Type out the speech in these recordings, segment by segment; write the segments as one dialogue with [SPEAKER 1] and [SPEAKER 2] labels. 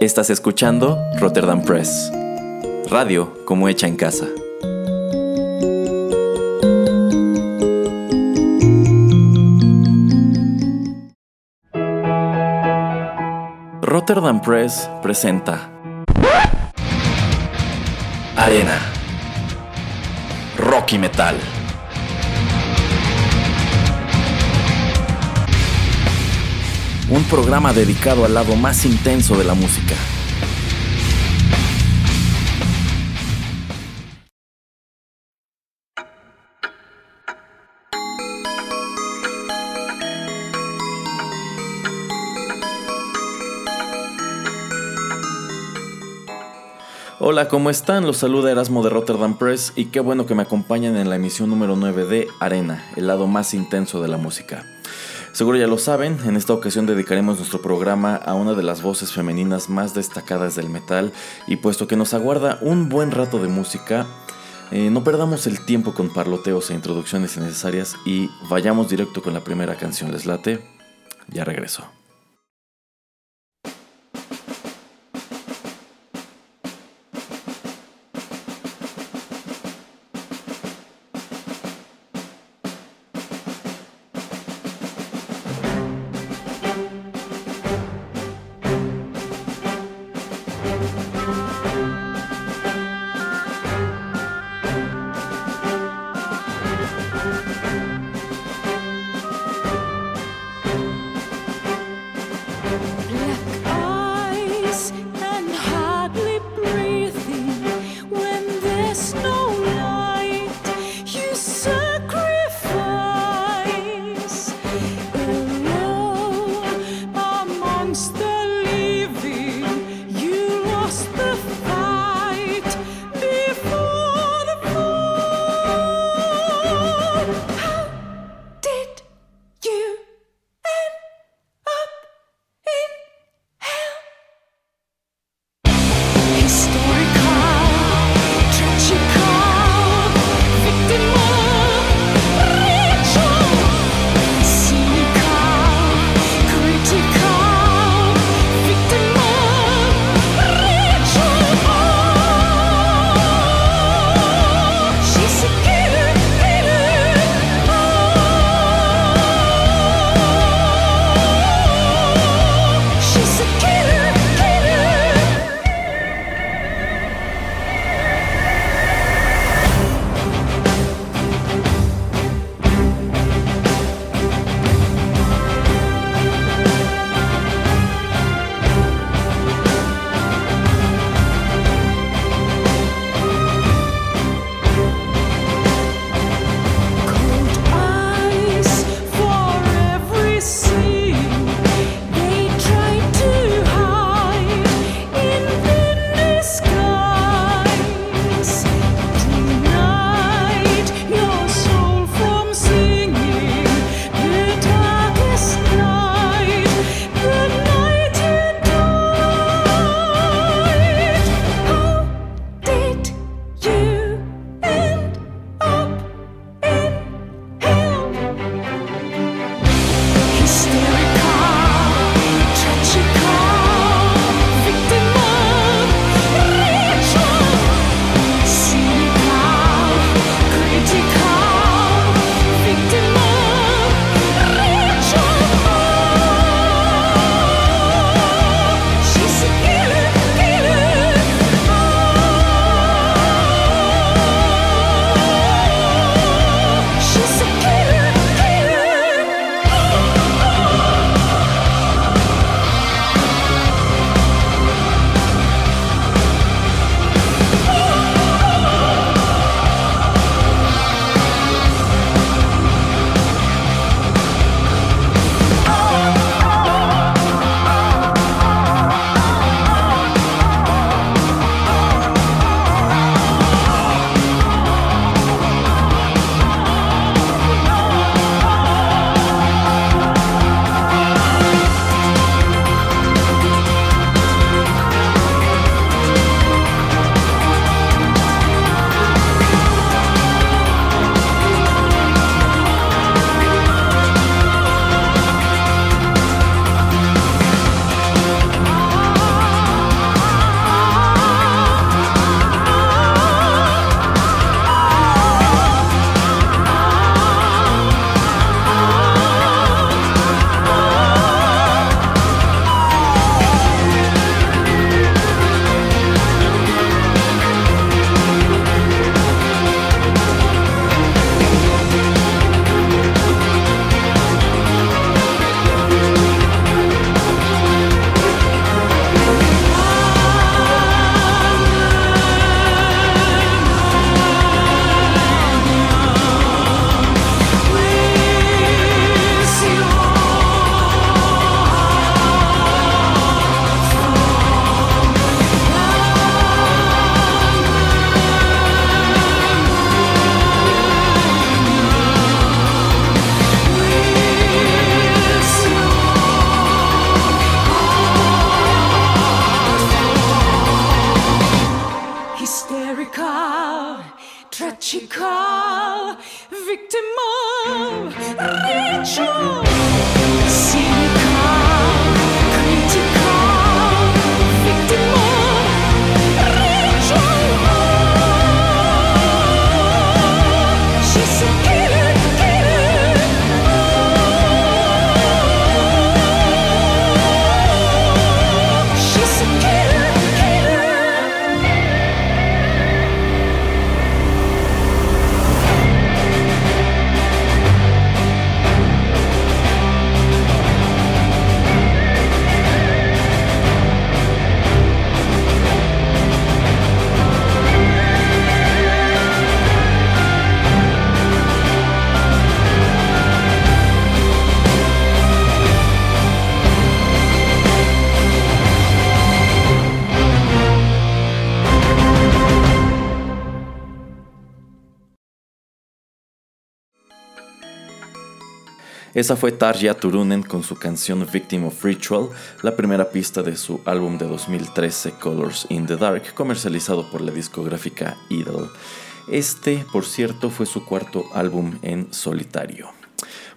[SPEAKER 1] Estás escuchando Rotterdam Press. Radio como hecha en casa. Rotterdam Press presenta Arena Rocky Metal. Un programa dedicado al lado más intenso de la música. Hola, ¿cómo están? Los saluda Erasmo de Rotterdam Press y qué bueno que me acompañan en la emisión número 9 de Arena, el lado más intenso de la música. Seguro ya lo saben, en esta ocasión dedicaremos nuestro programa a una de las voces femeninas más destacadas del metal y puesto que nos aguarda un buen rato de música, eh, no perdamos el tiempo con parloteos e introducciones innecesarias y vayamos directo con la primera canción. ¿Les late? Ya regreso. Esa fue Tarja Turunen con su canción Victim of Ritual, la primera pista de su álbum de 2013 Colors in the Dark, comercializado por la discográfica Idol. Este, por cierto, fue su cuarto álbum en solitario.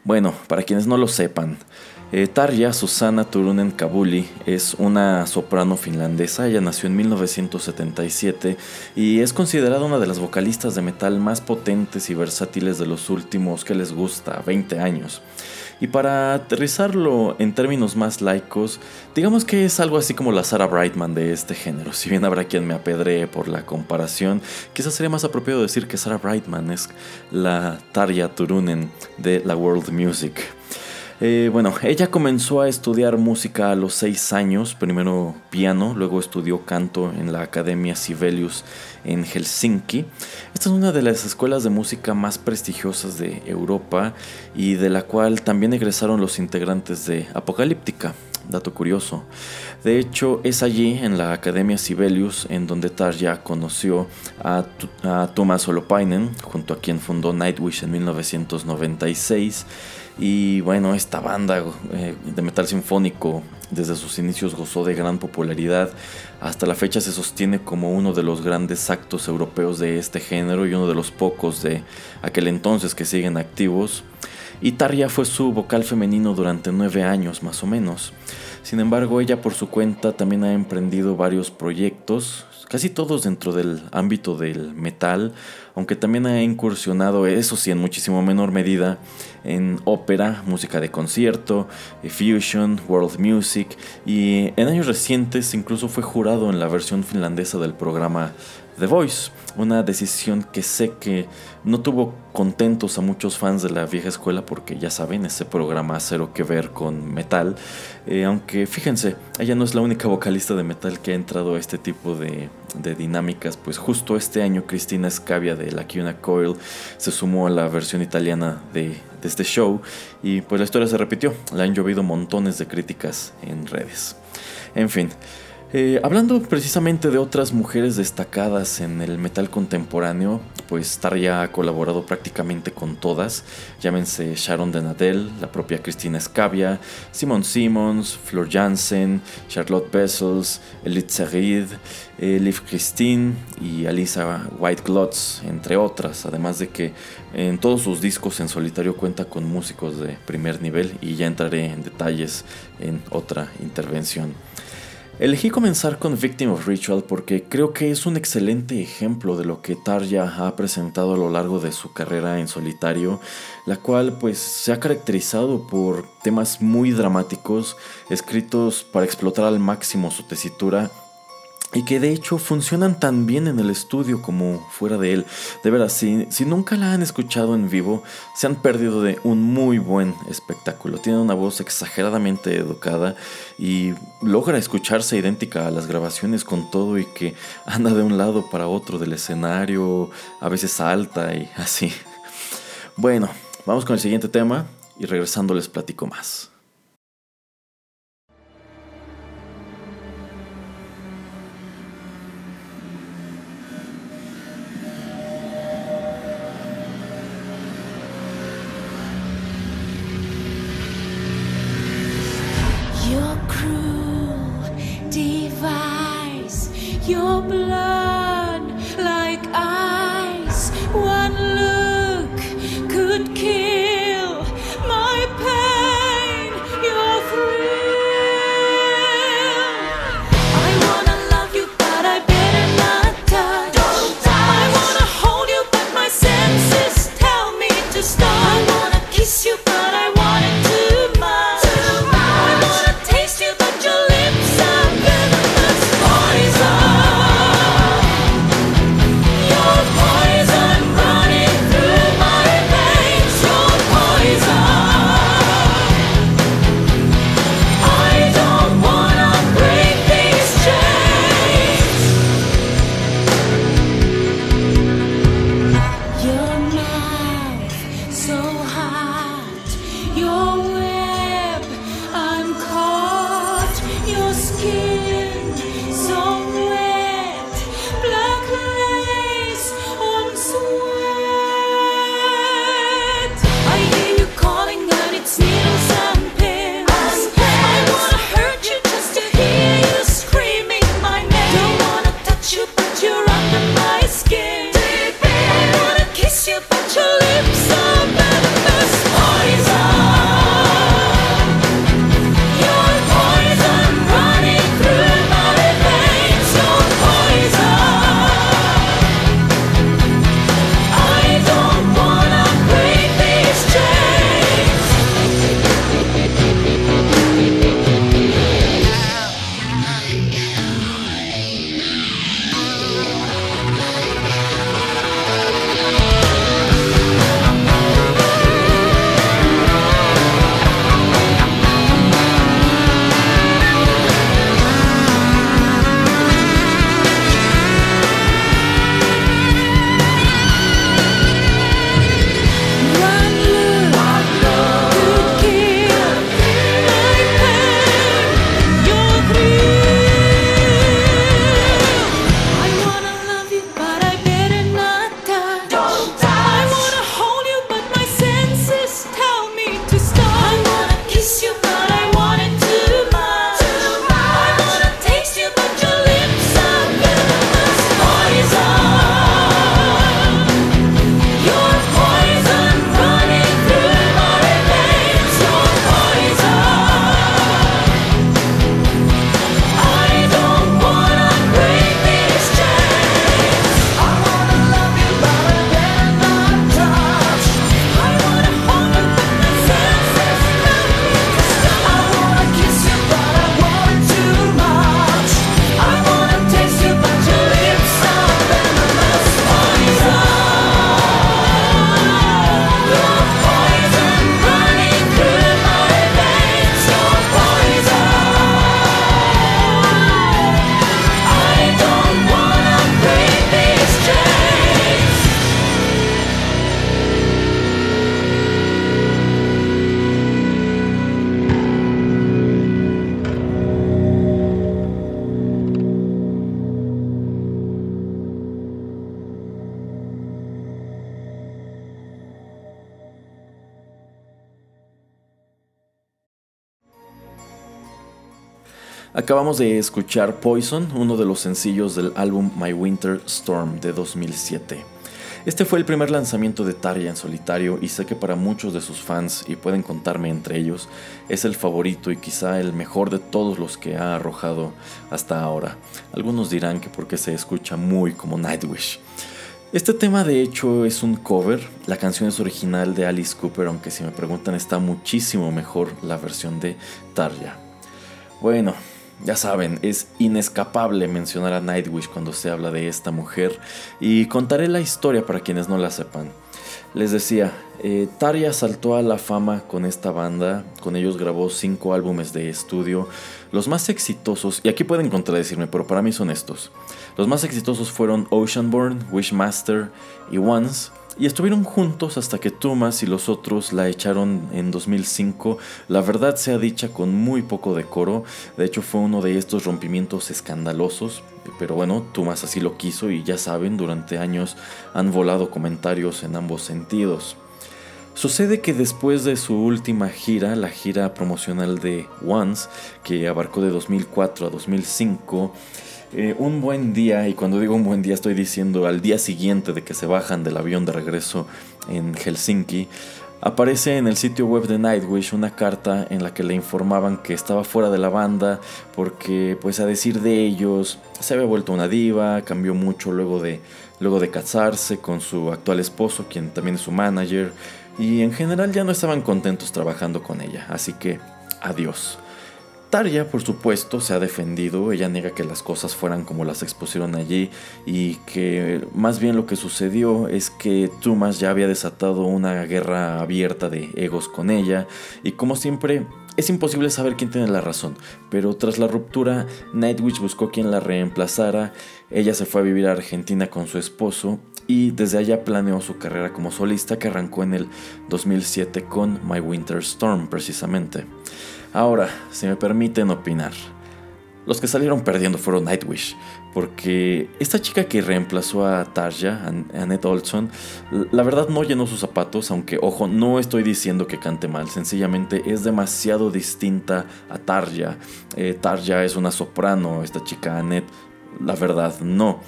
[SPEAKER 1] Bueno, para quienes no lo sepan, eh, Tarja Susana Turunen Kabuli es una soprano finlandesa. Ella nació en 1977 y es considerada una de las vocalistas de metal más potentes y versátiles de los últimos que les gusta 20 años. Y para aterrizarlo en términos más laicos, digamos que es algo así como la Sarah Brightman de este género. Si bien habrá quien me apedree por la comparación, quizás sería más apropiado decir que Sarah Brightman es la Tarja Turunen de la World Music. Eh, bueno, ella comenzó a estudiar música a los seis años, primero piano, luego estudió canto en la Academia Sibelius en Helsinki. Esta es una de las escuelas de música más prestigiosas de Europa y de la cual también egresaron los integrantes de Apocalíptica. Dato curioso. De hecho, es allí, en la Academia Sibelius, en donde Tarja conoció a, a Thomas Holopainen, junto a quien fundó Nightwish en 1996 y bueno, esta banda eh, de metal sinfónico desde sus inicios gozó de gran popularidad. Hasta la fecha se sostiene como uno de los grandes actos europeos de este género y uno de los pocos de aquel entonces que siguen activos. Y Tarja fue su vocal femenino durante nueve años más o menos. Sin embargo, ella por su cuenta también ha emprendido varios proyectos, casi todos dentro del ámbito del metal, aunque también ha incursionado, eso sí, en muchísimo menor medida, en ópera, música de concierto, eh, fusion, world music y en años recientes incluso fue jurado en la versión finlandesa del programa The Voice, una decisión que sé que no tuvo contentos a muchos fans de la vieja escuela porque ya saben, ese programa cero que ver con metal, eh, aunque fíjense, ella no es la única vocalista de metal que ha entrado a este tipo de, dinámicas, pues justo este año Cristina Scavia de la Kiuna Coil se sumó a la versión italiana de, de este show y pues la historia se repitió, le han llovido montones de críticas en redes. En fin, eh, hablando precisamente de otras mujeres destacadas en el metal contemporáneo, pues Tarja ha colaborado prácticamente con todas. Llámense Sharon Denadel, la propia Cristina Scavia, Simon Simmons, Flor Jansen, Charlotte Bessels, Elite Serid, eh, Liv Christine y Alisa White Glotz, entre otras. Además de que en todos sus discos en solitario cuenta con músicos de primer nivel y ya entraré en detalles en otra intervención. Elegí comenzar con Victim of Ritual porque creo que es un excelente ejemplo de lo que Tarja ha presentado a lo largo de su carrera en solitario, la cual pues se ha caracterizado por temas muy dramáticos, escritos para explotar al máximo su tesitura y que de hecho funcionan tan bien en el estudio como fuera de él. De veras, si, si, nunca la han escuchado en vivo, se han perdido de un muy buen espectáculo. Tiene una voz exageradamente educada y logra escucharse idéntica a las grabaciones con todo y que anda de un lado para otro del escenario, a veces salta y así. Bueno, vamos con el siguiente tema y regresando les platico más. Acabamos de escuchar Poison, uno de los sencillos del álbum My Winter Storm de 2007. Este fue el primer lanzamiento de Tarja en solitario y sé que para muchos de sus fans, y pueden contarme entre ellos, es el favorito y quizá el mejor de todos los que ha arrojado hasta ahora. Algunos dirán que porque se escucha muy como Nightwish. Este tema de hecho es un cover, la canción es original de Alice Cooper, aunque si me preguntan está muchísimo mejor la versión de Tarja. Bueno, ya saben, es inescapable mencionar a Nightwish cuando se habla de esta mujer y contaré la historia para quienes no la sepan. Les decía, eh, saltó a la fama con esta banda, con ellos grabó cinco álbumes de estudio, los más exitosos, y aquí pueden contradecirme, pero para mí son estos. Los más exitosos fueron Oceanborn, Wishmaster y Once, y estuvieron juntos hasta que Thomas y los otros la echaron en 2005. La verdad sea dicha con muy poco decoro. De hecho fue uno de estos rompimientos escandalosos. Pero bueno, Thomas así lo quiso y ya saben, durante años han volado comentarios en ambos sentidos. Sucede que después de su última gira, la gira promocional de Once, que abarcó de 2004 a 2005, eh, un buen día, y cuando digo un buen día estoy diciendo al día siguiente de que se bajan del avión de regreso en Helsinki, aparece en el sitio web de Nightwish una carta en la que le informaban que estaba fuera de la banda porque pues a decir de ellos se había vuelto una diva, cambió mucho luego de, luego de casarse con su actual esposo, quien también es su manager, y en general ya no estaban contentos trabajando con ella, así que adiós. Tarja, por supuesto, se ha defendido, ella niega que las cosas fueran como las expusieron allí y que más bien lo que sucedió es que Thomas ya había desatado una guerra abierta de egos con ella y como siempre es imposible saber quién tiene la razón, pero tras la ruptura Nightwish buscó quien la reemplazara, ella se fue a vivir a Argentina con su esposo y desde allá planeó su carrera como solista que arrancó en el 2007 con My Winter Storm precisamente. Ahora, si me permiten opinar, los que salieron perdiendo fueron Nightwish, porque esta chica que reemplazó a Tarja, Annette Olson, la verdad no llenó sus zapatos, aunque ojo, no estoy diciendo que cante mal, sencillamente es demasiado distinta a Tarja. Eh, Tarja es una soprano, esta chica Annette, la verdad no.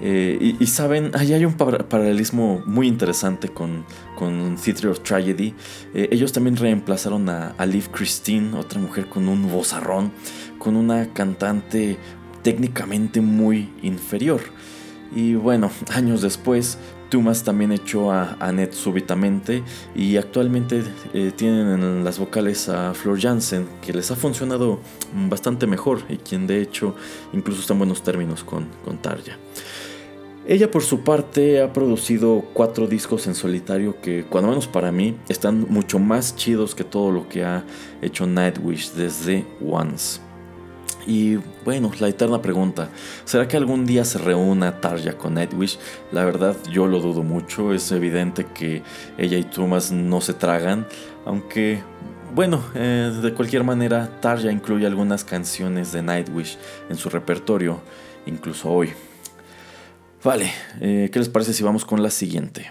[SPEAKER 1] Eh, y, saben, ahí hay un paralelismo muy interesante con, con Theatre of Tragedy. Eh, ellos también reemplazaron a, a Liv Christine, otra mujer con un vozarrón, con una cantante técnicamente muy inferior. Y bueno, años después, Tumas también echó a Annette súbitamente y actualmente eh, tienen en las vocales a Flor Jansen, que les ha funcionado bastante mejor y quien de hecho incluso está en buenos términos con, con Tarja. Ella por su parte ha producido cuatro discos en solitario que, cuando menos para mí, están mucho más chidos que todo lo que ha hecho Nightwish desde Once. Y bueno, la eterna pregunta, ¿será que algún día se reúna Tarja con Nightwish? La verdad yo lo dudo mucho, es evidente que ella y Thomas no se tragan, aunque bueno, eh, de cualquier manera Tarja incluye algunas canciones de Nightwish en su repertorio, incluso hoy. Vale, eh, ¿qué les parece si vamos con la siguiente?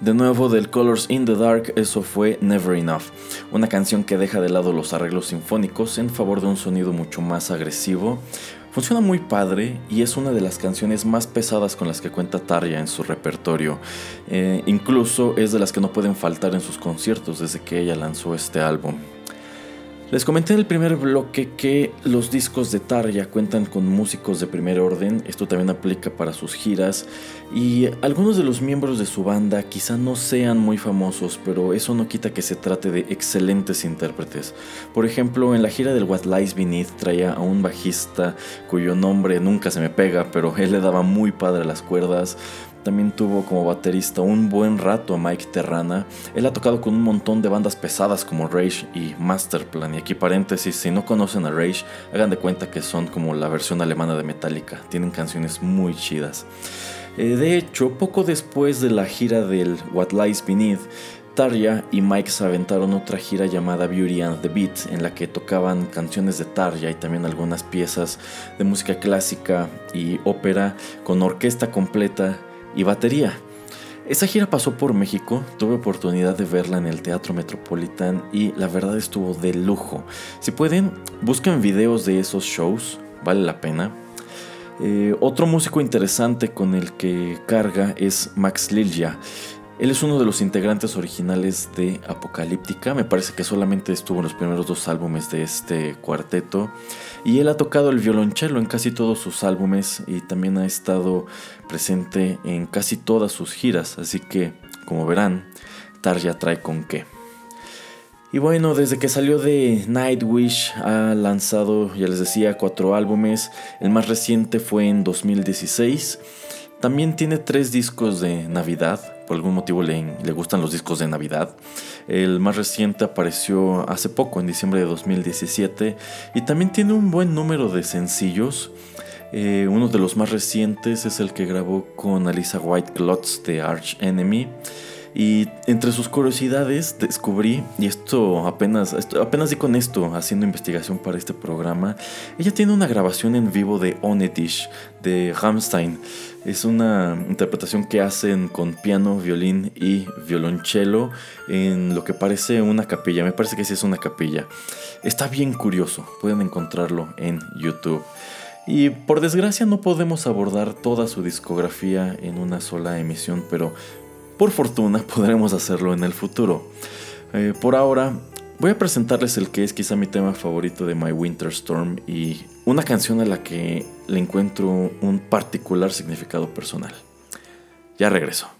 [SPEAKER 1] De nuevo del Colors in the Dark, eso fue Never Enough, una canción que deja de lado los arreglos sinfónicos en favor de un sonido mucho más agresivo. Funciona muy padre y es una de las canciones más pesadas con las que cuenta Tarja en su repertorio. Eh, incluso es de las que no pueden faltar en sus conciertos desde que ella lanzó este álbum. Les comenté en el primer bloque que los discos de Tarja cuentan con músicos de primer orden, esto también aplica para sus giras, y algunos de los miembros de su banda quizá no sean muy famosos, pero eso no quita que se trate de excelentes intérpretes. Por ejemplo, en la gira del What Lies Beneath traía a un bajista cuyo nombre nunca se me pega, pero él le daba muy padre las cuerdas, también tuvo como baterista un buen rato a Mike Terrana. Él ha tocado con un montón de bandas pesadas como Rage y Masterplan. Y aquí paréntesis, si no conocen a Rage, hagan de cuenta que son como la versión alemana de Metallica. Tienen canciones muy chidas. Eh, de hecho, poco después de la gira del What Lies Beneath, Tarja y Mike se aventaron otra gira llamada Beauty and the Beat, en la que tocaban canciones de Tarja y también algunas piezas de música clásica y ópera con orquesta completa y batería. Esa gira pasó por México, tuve oportunidad de verla en el Teatro Metropolitan y la verdad estuvo de lujo. Si pueden, busquen videos de esos shows, vale la pena. Eh, otro músico interesante con el que carga es Max Lilja. Él es uno de los integrantes originales de Apocalíptica, me parece que solamente estuvo en los primeros dos álbumes de este cuarteto. Y él ha tocado el violonchelo en casi todos sus álbumes y también ha estado presente en casi todas sus giras, así que como verán, Tarja trae con qué. Y bueno, desde que salió de Nightwish ha lanzado, ya les decía, cuatro álbumes, el más reciente fue en 2016 también tiene tres discos de Navidad, por algún motivo le, le, gustan los discos de Navidad. El más reciente apareció hace poco, en diciembre de 2017, y también tiene un buen número de sencillos. Eh, uno de los más recientes es el que grabó con Alisa White Klotz de Arch Enemy. Y entre sus curiosidades descubrí, y esto apenas, apenas di con esto haciendo investigación para este programa, ella tiene una grabación en vivo de Onetish de Rammstein. Es una interpretación que hacen con piano, violín y violonchelo en lo que parece una capilla. Me parece que sí es una capilla. Está bien curioso, pueden encontrarlo en YouTube. Y por desgracia no podemos abordar toda su discografía en una sola emisión, pero por fortuna podremos hacerlo en el futuro. Eh, por ahora voy a presentarles el que es quizá mi tema favorito de My Winter Storm y una canción a la que le encuentro un particular significado personal. Ya regreso.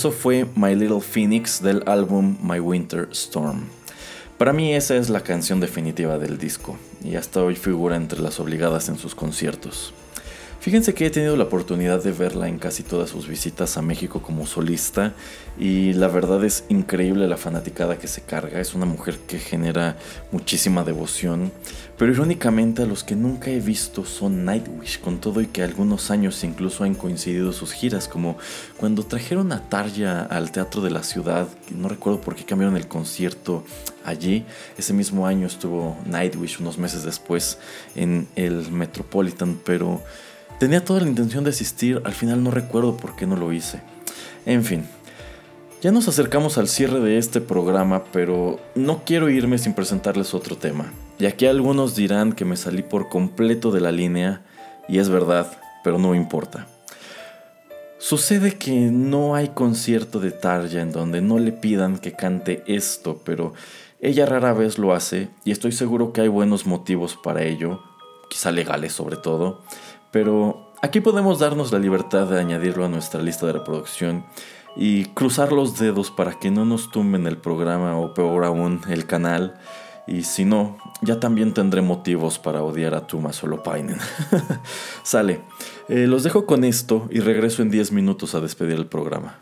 [SPEAKER 2] Eso fue My Little Phoenix del álbum My Winter Storm. Para mí esa es la canción definitiva del disco y hasta hoy figura entre las obligadas en sus conciertos. Fíjense que he tenido la oportunidad de verla en casi todas sus visitas a México como solista y la verdad es increíble la fanaticada que se carga. Es una mujer que genera muchísima devoción, pero irónicamente a los que nunca he visto son Nightwish, con todo y que algunos años incluso han coincidido sus giras, como cuando trajeron a Tarja al Teatro de la Ciudad, no recuerdo por qué cambiaron el concierto allí. Ese mismo año estuvo Nightwish unos meses después en el Metropolitan, pero Tenía toda la intención de asistir, al final no recuerdo por qué no lo hice. En fin, ya nos acercamos al cierre de este programa, pero no quiero irme sin presentarles otro tema. Y aquí algunos dirán que me salí por completo de la línea, y es verdad, pero no importa. Sucede que no hay concierto de Tarja en donde no le pidan que cante esto, pero ella rara vez lo hace y estoy seguro que hay buenos motivos para ello, quizá legales sobre todo. Pero aquí podemos darnos la libertad de añadirlo a nuestra lista de reproducción y cruzar los dedos para que no nos tumben el programa o peor aún el canal. Y si no, ya también tendré motivos para odiar a Tuma Solopainen. Sale. Eh, los dejo con esto y regreso en 10 minutos a despedir el programa.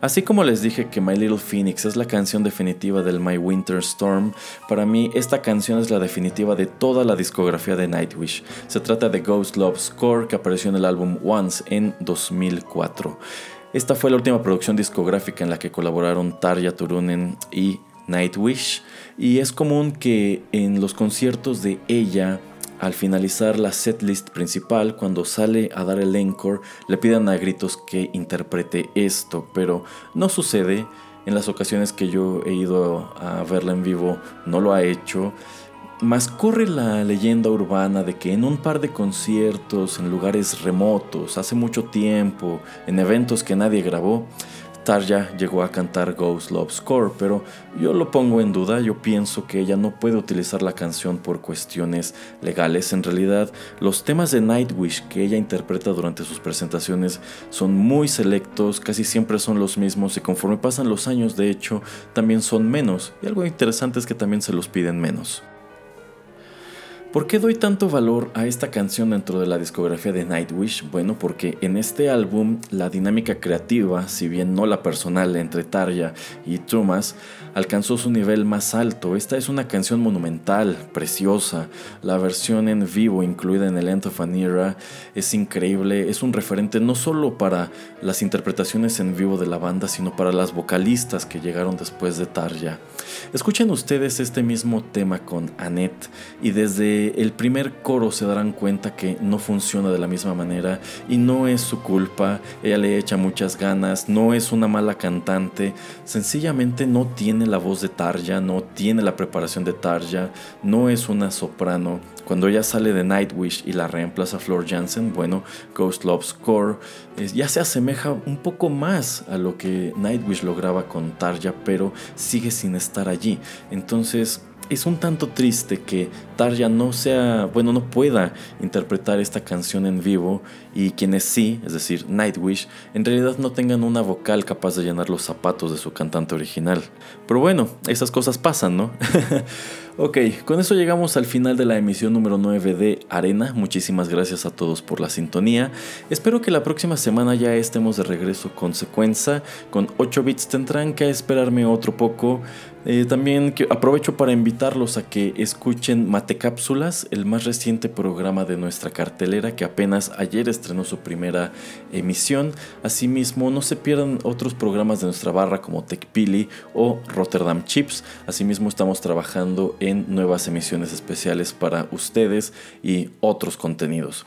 [SPEAKER 1] Así como les dije que My Little Phoenix es la canción definitiva del My Winter Storm, para mí esta canción es la definitiva de toda la discografía de Nightwish. Se trata de Ghost Love Score que apareció en el álbum Once en 2004. Esta fue la última producción discográfica en la que colaboraron Tarja Turunen y Nightwish y es común que en los conciertos de ella al finalizar la setlist principal, cuando sale a dar el encore, le pidan a gritos que interprete esto, pero no sucede. En las ocasiones que yo he ido a verla en vivo, no lo ha hecho. Mas corre la leyenda urbana de que en un par de conciertos, en lugares remotos, hace mucho tiempo, en eventos que nadie grabó, Tarja llegó a cantar Ghost Love Score, pero yo lo pongo en duda, yo pienso que ella no puede utilizar la canción por cuestiones legales. En realidad, los temas de Nightwish que ella interpreta durante sus presentaciones son muy selectos, casi siempre son los mismos y conforme pasan los años, de hecho, también son menos. Y algo interesante es que también se los piden menos. ¿Por qué doy tanto valor a esta canción dentro de la discografía de Nightwish? Bueno, porque en este álbum la dinámica creativa, si bien no la personal entre Tarja y Thomas, alcanzó su nivel más alto. Esta es una canción monumental, preciosa. La versión en vivo incluida en el End of an Era es increíble, es un referente no solo para las interpretaciones en vivo de la banda, sino para las vocalistas que llegaron después de Tarja. Escuchen ustedes este mismo tema con Annette y desde el primer coro se darán cuenta que no funciona de la misma manera y no es su culpa, ella le echa muchas ganas, no es una mala cantante, sencillamente no tiene la voz de Tarja, no tiene la preparación de Tarja, no es una soprano. Cuando ella sale de Nightwish y la reemplaza Flor Jansen, bueno, Ghost Love's Core ya se asemeja un poco más a lo que Nightwish lograba con Tarja, pero sigue sin estar allí. Entonces, es un tanto triste que Tarja no sea, bueno, no pueda interpretar esta canción en vivo y quienes sí, es decir, Nightwish, en realidad no tengan una vocal capaz de llenar los zapatos de su cantante original. Pero bueno, esas cosas pasan, ¿no? Ok, con eso llegamos al final de la emisión número 9 de Arena. Muchísimas gracias a todos por la sintonía. Espero que la próxima semana ya estemos de regreso con secuencia. Con 8 bits tendrán que esperarme otro poco. Eh, también aprovecho para invitarlos a que escuchen Matecápsulas, el más reciente programa de nuestra cartelera que apenas ayer estrenó su primera emisión. Asimismo, no se pierdan otros programas de nuestra barra como TechPili o Rotterdam Chips. Asimismo, estamos trabajando en en nuevas emisiones especiales para ustedes y otros contenidos.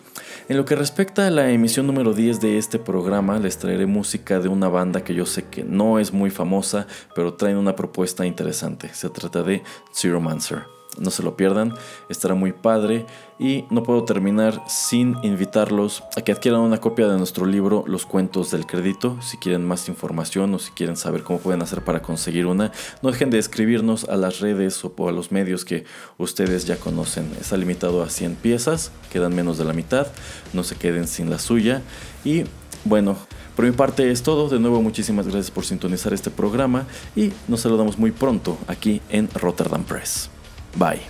[SPEAKER 1] En lo que respecta a la emisión número 10 de este programa, les traeré música de una banda que yo sé que no es muy famosa, pero traen una propuesta interesante. Se trata de Zero Mancer. No se lo pierdan, estará muy padre y no puedo terminar sin invitarlos a que adquieran una copia de nuestro libro Los cuentos del crédito. Si quieren más información o si quieren saber cómo pueden hacer para conseguir una, no dejen de escribirnos a las redes o a los medios que ustedes ya conocen. Está limitado a 100 piezas, quedan menos de la mitad, no se queden sin la suya y bueno, por mi parte es todo. De nuevo, muchísimas gracias por sintonizar este programa y nos saludamos muy pronto aquí en Rotterdam Press. Bye.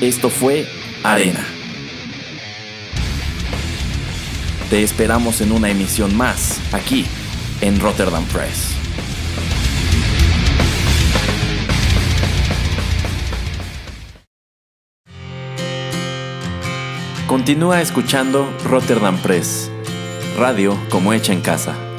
[SPEAKER 1] Esto fue Arena. Te esperamos en una emisión más, aquí, en Rotterdam Press. Continúa escuchando Rotterdam Press, radio como hecha en casa.